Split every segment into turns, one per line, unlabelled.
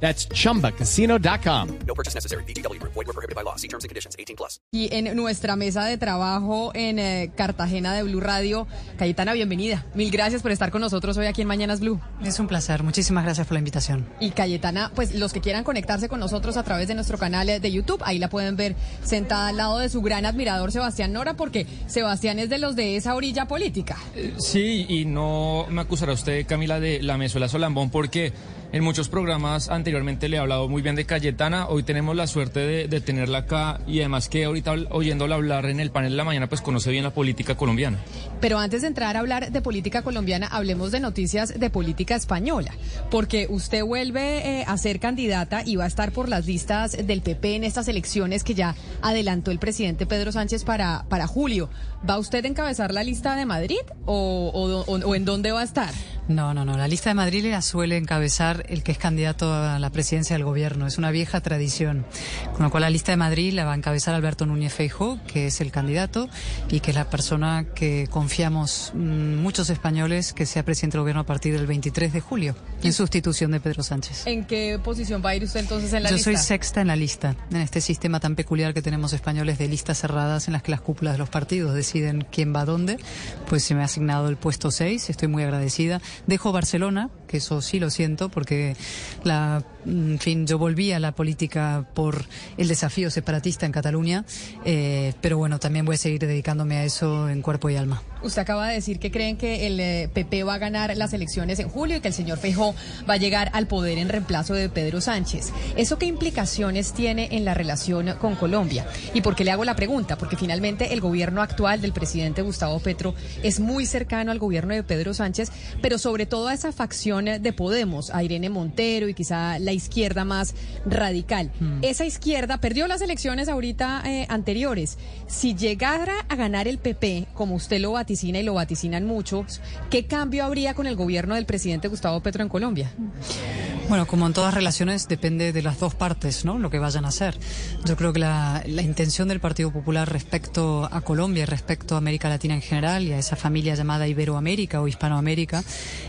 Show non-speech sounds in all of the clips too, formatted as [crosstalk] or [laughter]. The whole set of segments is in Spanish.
That's chumbacasino.com.
No purchase necessary. BGW. Void were prohibited by law. See terms and conditions. 18 plus.
Y en nuestra mesa de trabajo en eh, Cartagena de Blue Radio, Cayetana, bienvenida. Mil gracias por estar con nosotros hoy aquí en Mañanas Blue.
Es un placer, muchísimas gracias por la invitación.
Y Cayetana, pues los que quieran conectarse con nosotros a través de nuestro canal de YouTube, ahí la pueden ver sentada al lado de su gran admirador Sebastián Nora, porque Sebastián es de los de esa orilla política.
Sí, y no me acusará usted, Camila, de la Mezuela Solambón, porque en muchos programas anteriormente le he hablado muy bien de Cayetana. Hoy tenemos la suerte de, tenerla acá y además que ahorita oyéndola hablar en el panel de la mañana, pues conoce bien la política colombiana.
Pero antes de entrar a hablar de política colombiana, hablemos de noticias de política española, porque usted vuelve eh, a ser candidata y va a estar por las listas del PP en estas elecciones que ya adelantó el presidente Pedro Sánchez para, para julio. ¿Va usted a encabezar la lista de Madrid o- o en dónde va a estar?
No, no, no, la lista de Madrid la suele encabezar el que es candidato a la presidencia del gobierno, es una vieja tradición. Con lo cual la lista de Madrid la va a encabezar Alberto Núñez Feijóo, que es el candidato y que es la persona que confiamos mm, muchos españoles que sea presidente del gobierno a partir del 23 de julio, en sustitución de Pedro Sánchez.
¿En qué posición va a ir usted entonces en la
Yo
lista?
soy sexta en la lista, en este sistema tan peculiar que tenemos españoles de listas cerradas en las que las cúpulas de los partidos deciden quién va a dónde. Pues se me ha asignado el puesto 6, estoy muy agradecida. Dejo Barcelona, que eso sí lo siento, porque la, en fin, yo volví a la política por el desafío separatista en Cataluña, eh, pero bueno, también voy a seguir dedicándome a eso en cuerpo y alma.
Usted acaba de decir que creen que el eh, PP va a ganar las elecciones en julio y que el señor Feijó va a llegar al poder en reemplazo de Pedro Sánchez. ¿Eso qué implicaciones tiene en la relación con Colombia? ¿Y por qué le hago la pregunta? Porque finalmente el gobierno actual del presidente Gustavo Petro es muy cercano al gobierno de Pedro Sánchez, pero sobre todo a esa facción de Podemos, a Irene Montero y quizá la izquierda más radical. Esa izquierda perdió las elecciones ahorita eh, anteriores. Si llegara a ganar el PP, como usted lo vaticina y lo vaticinan muchos, ¿qué cambio habría con el gobierno del presidente Gustavo Petro en Colombia?
Bueno, como en todas relaciones, depende de las dos partes, ¿no? Lo que vayan a hacer. Yo creo que la, la intención del Partido Popular respecto a Colombia y respecto a América Latina en general y a esa familia llamada Iberoamérica o Hispanoamérica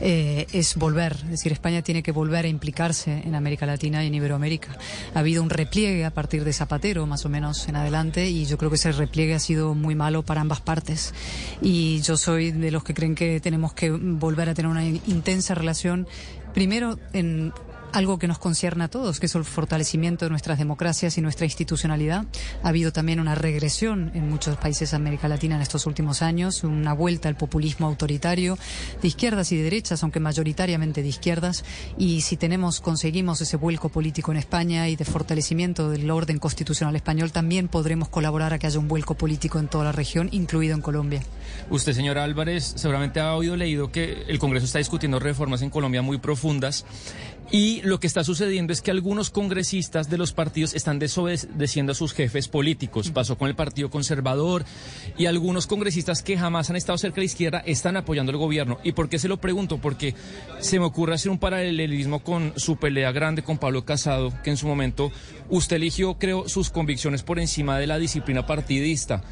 eh, es volver. Es decir, España tiene que volver a implicarse en América Latina y en Iberoamérica. Ha habido un repliegue a partir de Zapatero, más o menos en adelante, y yo creo que ese repliegue ha sido muy malo para ambas partes. Y yo soy de los que creen que tenemos que volver a tener una intensa relación Primero, en algo que nos concierne a todos, que es el fortalecimiento de nuestras democracias y nuestra institucionalidad. Ha habido también una regresión en muchos países de América Latina en estos últimos años, una vuelta al populismo autoritario de izquierdas y de derechas, aunque mayoritariamente de izquierdas. Y si tenemos, conseguimos ese vuelco político en España y de fortalecimiento del orden constitucional español, también podremos colaborar a que haya un vuelco político en toda la región, incluido en Colombia.
Usted, señora Álvarez, seguramente ha oído leído que el Congreso está discutiendo reformas en Colombia muy profundas y lo que está sucediendo es que algunos congresistas de los partidos están desobedeciendo a sus jefes políticos. Pasó con el Partido Conservador y algunos congresistas que jamás han estado cerca de la izquierda están apoyando al gobierno. ¿Y por qué se lo pregunto? Porque se me ocurre hacer un paralelismo con su pelea grande con Pablo Casado, que en su momento usted eligió, creo, sus convicciones por encima de la disciplina partidista.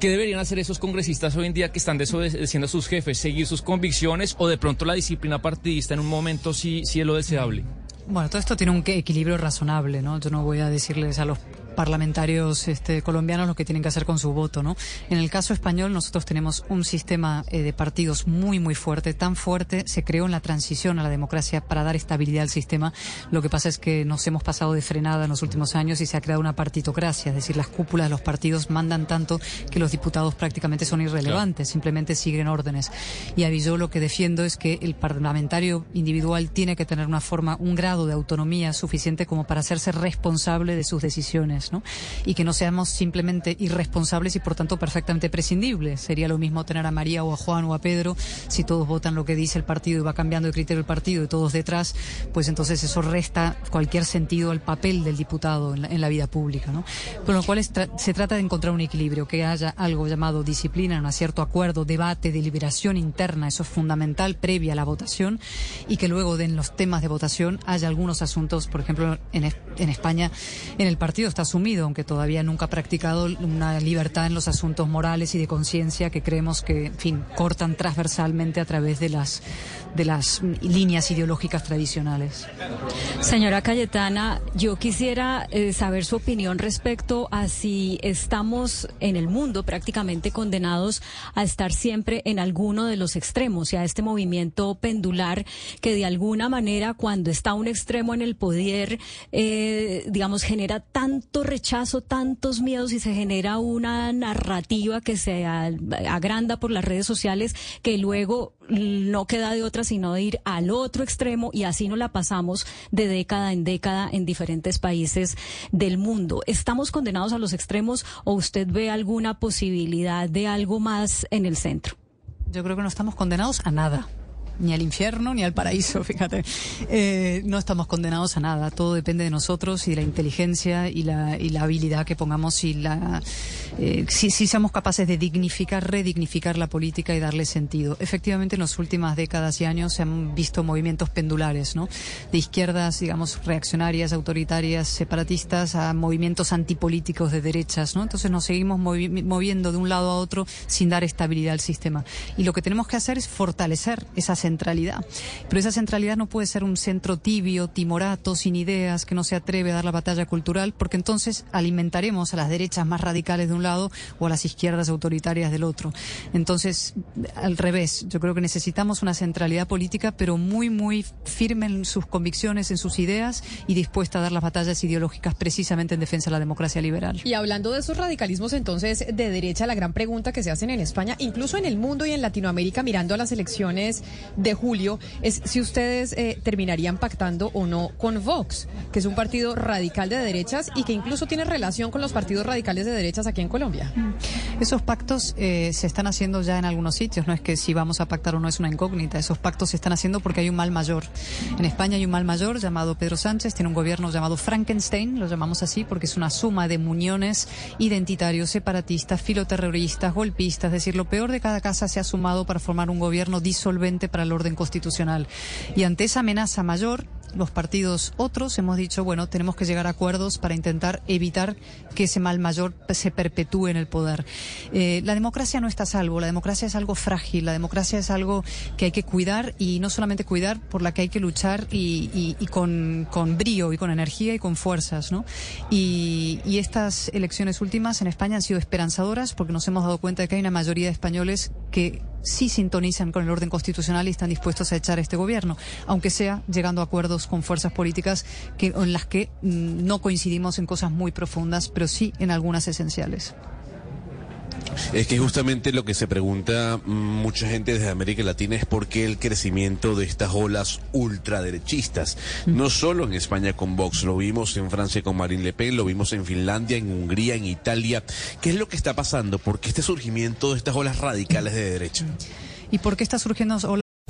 ¿Qué deberían hacer esos congresistas hoy en día que están desobedeciendo a sus jefes? ¿Seguir sus convicciones o de pronto la disciplina partidista en un momento sí, sí es lo deseable?
Bueno, todo esto tiene un equilibrio razonable, ¿no? Yo no voy a decirles a los parlamentarios este, colombianos lo que tienen que hacer con su voto, ¿no? En el caso español nosotros tenemos un sistema eh, de partidos muy, muy fuerte, tan fuerte, se creó en la transición a la democracia para dar estabilidad al sistema. Lo que pasa es que nos hemos pasado de frenada en los últimos años y se ha creado una partitocracia, es decir, las cúpulas de los partidos mandan tanto que los diputados prácticamente son irrelevantes, simplemente siguen órdenes. Y a yo lo que defiendo es que el parlamentario individual tiene que tener una forma, un grado de autonomía suficiente como para hacerse responsable de sus decisiones. ¿No? Y que no seamos simplemente irresponsables y por tanto perfectamente prescindibles. Sería lo mismo tener a María o a Juan o a Pedro si todos votan lo que dice el partido y va cambiando de criterio el partido y todos detrás, pues entonces eso resta cualquier sentido al papel del diputado en la, vida pública, ¿no? Lo cual se trata de encontrar un equilibrio, que haya algo llamado disciplina, un cierto acuerdo, debate, deliberación interna, eso es fundamental previa a la votación y que luego de en los temas de votación haya algunos asuntos, por ejemplo, en, en España, en el partido está aunque todavía nunca ha practicado una libertad en los asuntos morales y de conciencia que creemos que, fin, cortan transversalmente a través de las de las líneas ideológicas tradicionales.
Señora Cayetana, yo quisiera eh, saber su opinión respecto a si estamos en el mundo prácticamente condenados a estar siempre en alguno de los extremos y a este movimiento pendular que de alguna manera cuando está un extremo en el poder, eh, digamos, genera tanto rechazo, tantos miedos y se genera una narrativa que se agranda por las redes sociales que luego no queda de otra sino de ir al otro extremo y así nos la pasamos de década en década en diferentes países del mundo. ¿Estamos condenados a los extremos o usted ve alguna posibilidad de algo más en el centro?
Yo creo que no estamos condenados a nada ni al infierno ni al paraíso, [laughs] fíjate. Eh, no estamos condenados a nada, todo depende de nosotros y de la inteligencia y la, y la habilidad que pongamos y la, eh, si, si seamos capaces de dignificar, redignificar la política y darle sentido. Efectivamente, en las últimas décadas y años se han visto movimientos pendulares, ¿no? De izquierdas, digamos, reaccionarias, autoritarias, separatistas, a movimientos antipolíticos de derechas, ¿no? Entonces nos seguimos moviendo de un lado a otro sin dar estabilidad al sistema. Y lo que tenemos que hacer es fortalecer esa centralidad. Pero esa centralidad no puede ser un centro tibio, timorato, sin ideas, que no se atreve a dar la batalla cultural, porque entonces alimentaremos a las derechas más radicales de un lado o a las izquierdas autoritarias del otro. Entonces, al revés, yo creo que necesitamos una centralidad política, pero muy, muy firme en sus convicciones, en sus ideas y dispuesta a dar las batallas ideológicas precisamente en defensa de la democracia liberal.
Y hablando de esos radicalismos, entonces, de derecha, la gran pregunta que se hacen en España, incluso en el mundo y en Latinoamérica, mirando a las elecciones de julio es si ustedes eh, terminarían pactando o no con Vox, que es un partido radical de derechas y que incluso tiene relación con los partidos radicales de derechas aquí en Colombia.
Mm. Esos pactos eh, se están haciendo ya en algunos sitios, no es que si vamos a pactar o no es una incógnita, esos pactos se están haciendo porque hay un mal mayor. En España hay un mal mayor llamado Pedro Sánchez, tiene un gobierno llamado Frankenstein, lo llamamos así porque es una suma de muñones identitarios, separatistas, filoterroristas, golpistas, es decir, lo peor de cada casa se ha sumado para formar un gobierno disolvente para el orden constitucional. Y ante esa amenaza mayor, los partidos otros hemos dicho, bueno, tenemos que llegar a acuerdos para intentar evitar que ese mal mayor se perpetúe en el poder. Eh, la democracia no está a salvo, la democracia es algo frágil, la democracia es algo que hay que cuidar y no solamente cuidar, por la que hay que luchar y, con, con, brío y con energía y con fuerzas, ¿no? Y, y estas elecciones últimas en España han sido esperanzadoras porque nos hemos dado cuenta de que hay una mayoría de españoles que sí sintonizan con el orden constitucional y están dispuestos a echar este gobierno, aunque sea llegando a acuerdos con fuerzas políticas que, en las que mm, no coincidimos en cosas muy profundas, pero sí en algunas esenciales.
Es que justamente lo que se pregunta mm, mucha gente desde América Latina es por qué el crecimiento de estas olas ultraderechistas. Mm. No solo en España con Vox, lo vimos en Francia con Marine Le Pen, lo vimos en Finlandia, en Hungría, en Italia. ¿Qué es lo que está pasando? ¿Por qué este surgimiento de estas olas radicales de derecha?
¿Y por qué está surgiendo olas?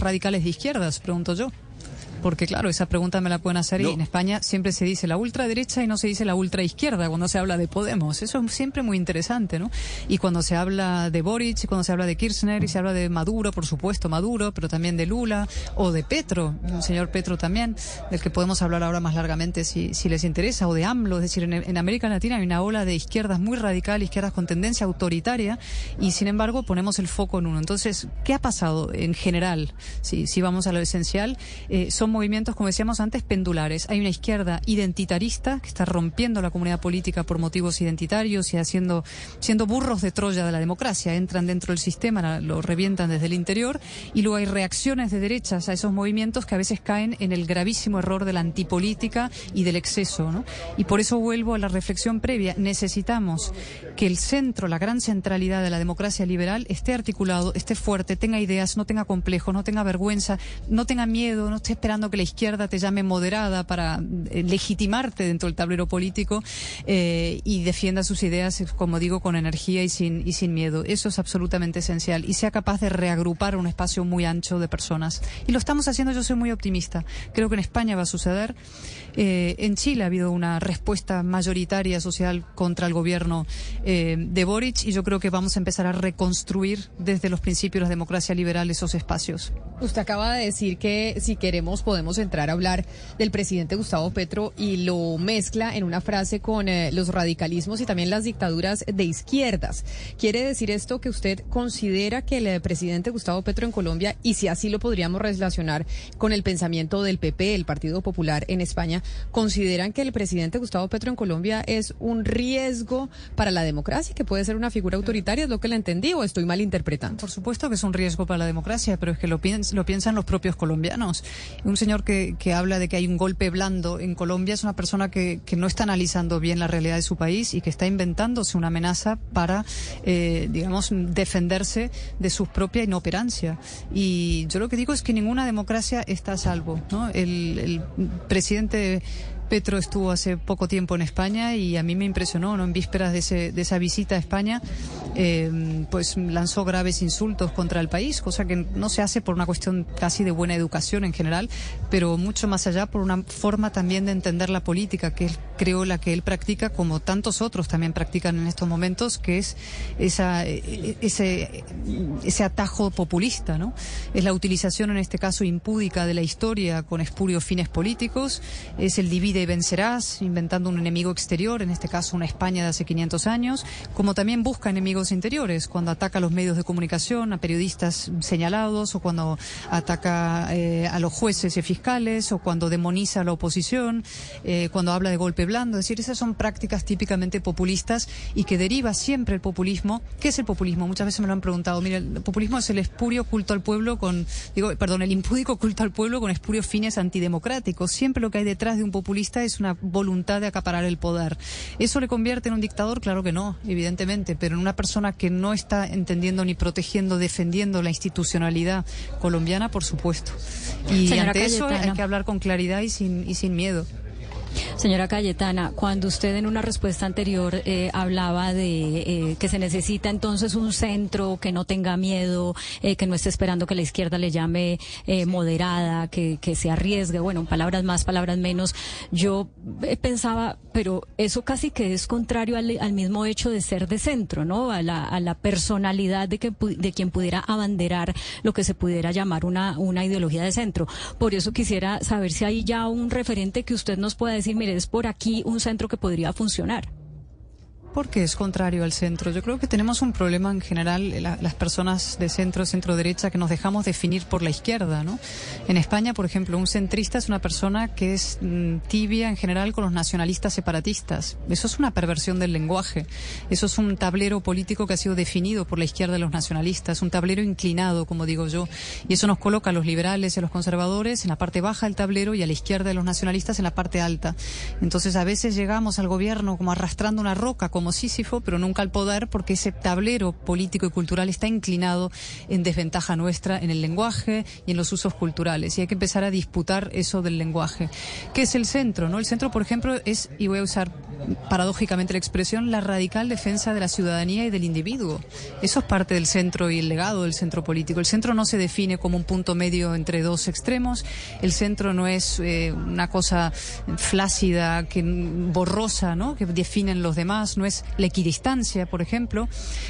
Radicales de izquierdas, pregunto yo. Porque claro, esa pregunta me la pueden hacer y en España siempre se dice la ultraderecha y no se dice la ultraizquierda cuando se habla de Podemos. Eso es siempre muy interesante, ¿no? Y cuando se habla de Boric, y cuando se habla de Kirchner y se habla de Maduro, por supuesto, Maduro, pero también de Lula o de Petro, el señor Petro también, del que podemos hablar ahora más largamente si, si les interesa, o de AMLO, es decir, en, en América Latina hay una ola de izquierdas muy radical, izquierdas con tendencia autoritaria y sin embargo ponemos el foco en uno. Entonces, ¿qué ha pasado en general? Si, si vamos a lo esencial, eh, son movimientos, como decíamos antes, pendulares. Hay una izquierda identitarista que está rompiendo la comunidad política por motivos identitarios y haciendo, siendo burros de Troya de la democracia. Entran dentro del sistema, lo revientan desde el interior. Y luego hay reacciones de derechas a esos movimientos que a veces caen en el gravísimo error de la antipolítica y del exceso. Y por eso vuelvo a la reflexión previa. Necesitamos que el centro, la gran centralidad de la democracia liberal esté articulado, esté fuerte, tenga ideas, no tenga complejos, no tenga vergüenza, no tenga miedo, no esté esperando que la izquierda te llame moderada para eh, legitimarte dentro del tablero político eh, y defienda sus ideas, como digo, con energía y sin, y sin miedo. Eso es absolutamente esencial. Y sea capaz de reagrupar un espacio muy ancho de personas. Y lo estamos haciendo, yo soy muy optimista. Creo que en España va a suceder. Eh, en Chile ha habido una respuesta mayoritaria social contra el gobierno eh, de Boric y yo creo que vamos a empezar a reconstruir desde los principios de la democracia liberal esos espacios.
Usted acaba de decir que si queremos podemos entrar a hablar del presidente Gustavo Petro y lo mezcla en una frase con eh, los radicalismos y también las dictaduras de izquierdas. ¿Quiere decir esto que usted considera que el presidente Gustavo Petro en Colombia, y si así lo podríamos relacionar con el pensamiento del PP, el Partido Popular en España, consideran que el presidente Gustavo Petro en Colombia es un riesgo para la democracia, que puede ser una figura autoritaria, es lo que le entendí o estoy mal interpretando.
Por supuesto que es un riesgo para la democracia, pero es que lo, lo piensan los propios colombianos. Un señor que, que, habla de que hay un golpe blando en Colombia es una persona que, que, no está analizando bien la realidad de su país y que está inventándose una amenaza para, eh, digamos, defenderse de su propia inoperancia. Y yo lo que digo es que ninguna democracia está a salvo. ¿no? El, el presidente Petro estuvo hace poco tiempo en España y a mí me impresionó, ¿no? En vísperas de, esa visita a España, eh, pues lanzó graves insultos contra el país, cosa que no se hace por una cuestión casi de buena educación en general, pero mucho más allá por una forma también de entender la política, que es, creo la que él practica, como tantos otros también practican en estos momentos, que es esa, ese, ese atajo populista, ¿no? Es la utilización, en este caso, impúdica de la historia con espurios fines políticos, es el divide y vencerás, inventando un enemigo exterior, en este caso una España de hace 500 años, como también busca enemigos interiores, cuando ataca a los medios de comunicación, a periodistas señalados, o cuando ataca eh, a los jueces y fiscales, o cuando demoniza a la oposición, eh, cuando habla de golpe blando. Es decir, esas son prácticas típicamente populistas y que deriva siempre el populismo. ¿Qué es el populismo? Muchas veces me lo han preguntado. Mira, el populismo es el espurio culto al pueblo con, digo, perdón, el impúdico culto al pueblo con espurios fines antidemocráticos. Siempre lo que hay detrás de un es una voluntad de acaparar el poder. ¿Eso le convierte en un dictador? Claro que no, evidentemente, pero en una persona que no está entendiendo ni protegiendo, defendiendo la institucionalidad colombiana, por supuesto. Y ante eso hay que hablar con claridad y sin, y sin miedo.
Señora Cayetana, cuando usted en una respuesta anterior eh, hablaba de eh, que se necesita entonces un centro que no tenga miedo, eh, que no esté esperando que la izquierda le llame eh, moderada, que, que, se arriesgue, bueno, palabras más, palabras menos, yo eh, pensaba, pero eso casi que es contrario al, al, mismo hecho de ser de centro, ¿no? A la, a la personalidad de, que, de quien pudiera abanderar lo que se pudiera llamar una, una ideología de centro. Por eso quisiera saber si hay ya un referente que usted nos pueda decir, mire, es por aquí un centro que podría funcionar
porque es contrario al centro. Yo creo que tenemos un problema en general, la, las personas de centro, centro derecha, que nos dejamos definir por la izquierda, ¿no? En España, por ejemplo, un centrista es una persona que es mm, tibia en general con los nacionalistas separatistas. Eso es una perversión del lenguaje. Eso es un tablero político que ha sido definido por la izquierda de los nacionalistas, un tablero inclinado, como digo yo. Y eso nos coloca a los liberales y a los conservadores en la parte baja del tablero y a la izquierda de los nacionalistas en la parte alta. Entonces, a veces llegamos al gobierno como arrastrando una roca, como Sísifo, pero nunca al poder, porque ese tablero político y cultural está inclinado en desventaja nuestra en el lenguaje y en los usos culturales. Y hay que empezar a disputar eso del lenguaje. ¿Qué es el centro? ¿no? El centro, por ejemplo, es, y voy a usar paradójicamente la expresión, la radical defensa de la ciudadanía y del individuo. Eso es parte del centro y el legado del centro político. El centro no se define como un punto medio entre dos extremos. El centro no es eh, una cosa flácida, que borrosa, ¿no? que definen los demás. No es la equidistancia, por ejemplo,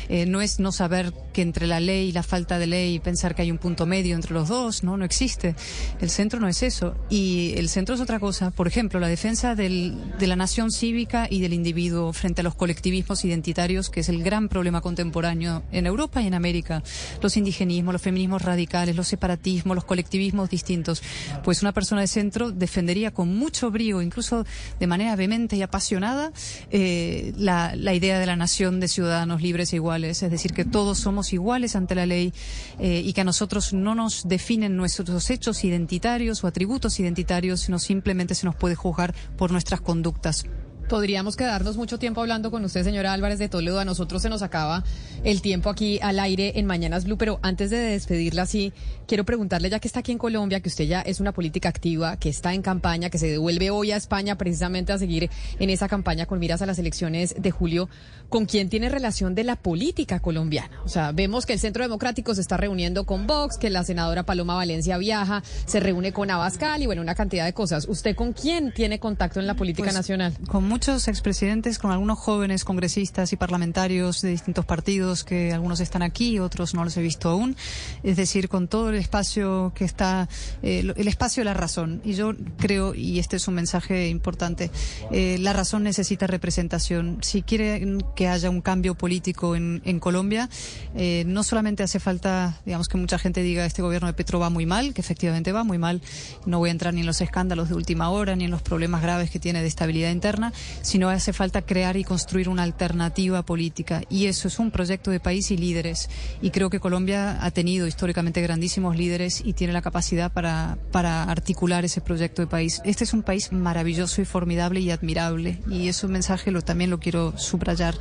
eh, no es no saber que entre la ley y la falta de ley pensar que hay un punto medio entre los dos, no, no existe. El centro no es eso. Y el centro es otra cosa. Por ejemplo, la defensa del, de la nación cívica y del individuo frente a los colectivismos identitarios, que es el gran problema contemporáneo en Europa y en América. Los indigenismos, los feminismos radicales, los separatismos, los colectivismos distintos. Pues una persona de centro defendería con mucho brío, incluso de manera vehemente y apasionada, eh, la, la idea de la nación de ciudadanos libres e iguales. Es decir, que todos somos iguales ante la ley eh, y que a nosotros no nos definen nuestros hechos identitarios o atributos identitarios, sino simplemente se nos puede juzgar por nuestras conductas.
Podríamos quedarnos mucho tiempo hablando con usted, señora Álvarez de Toledo. A nosotros se nos acaba el tiempo aquí al aire en Mañanas Blue, pero antes de despedirla, sí, quiero preguntarle, ya que está aquí en Colombia, que usted ya es una política activa, que está en campaña, que se devuelve hoy a España precisamente a seguir en esa campaña con miras a las elecciones de julio, ¿con quién tiene relación de la política colombiana? O sea, vemos que el Centro Democrático se está reuniendo con Vox, que la senadora Paloma Valencia viaja, se reúne con Abascal y bueno, una cantidad de cosas. ¿Usted con quién tiene contacto en la política
Pues,
nacional?
Muchos expresidentes, con algunos jóvenes congresistas y parlamentarios de distintos partidos, que algunos están aquí, otros no los he visto aún. Es decir, con todo el espacio que está, eh, el espacio de la razón. Y yo creo, y este es un mensaje importante, eh, la razón necesita representación. Si quieren que haya un cambio político en, en Colombia, eh, no solamente hace falta, digamos, que mucha gente diga este gobierno de Petro va muy mal, que efectivamente va muy mal. No voy a entrar ni en los escándalos de última hora, ni en los problemas graves que tiene de estabilidad interna, sino hace falta crear y construir una alternativa política. Y eso es un proyecto de país y líderes. Y creo que Colombia ha tenido históricamente grandísimos líderes y tiene la capacidad para, para articular ese proyecto de país. Este es un país maravilloso y formidable y admirable. Y ese mensaje lo, también lo quiero subrayar.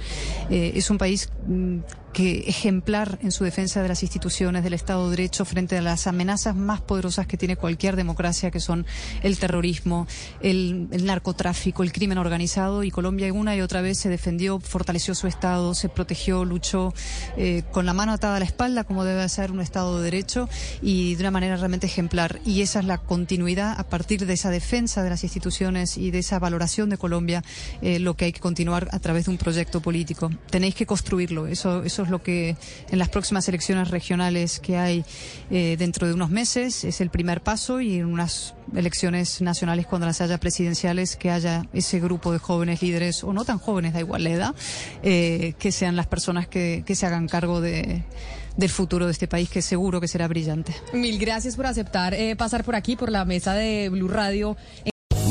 Eh, es un país mm, que ejemplar en su defensa de las instituciones del Estado de Derecho frente a las amenazas más poderosas que tiene cualquier democracia, que son el terrorismo, el, narcotráfico, el crimen organizado. Y Colombia una y otra vez se defendió, fortaleció su Estado, se protegió, luchó eh, con la mano atada a la espalda, como debe ser un Estado de Derecho, y de una manera realmente ejemplar. Y esa es la continuidad a partir de esa defensa de las instituciones y de esa valoración de Colombia, eh, lo que hay que continuar a través de un proyecto político. Tenéis que construirlo. Eso, es lo que en las próximas elecciones regionales que hay eh, dentro de unos meses es el primer paso y en unas elecciones nacionales cuando las haya presidenciales que haya ese grupo de jóvenes líderes o no tan jóvenes, da igual edad, eh, que sean las personas que, que se hagan cargo de, del futuro de este país que seguro que será brillante.
Mil gracias por aceptar eh, pasar por aquí, por la mesa de Blue Radio.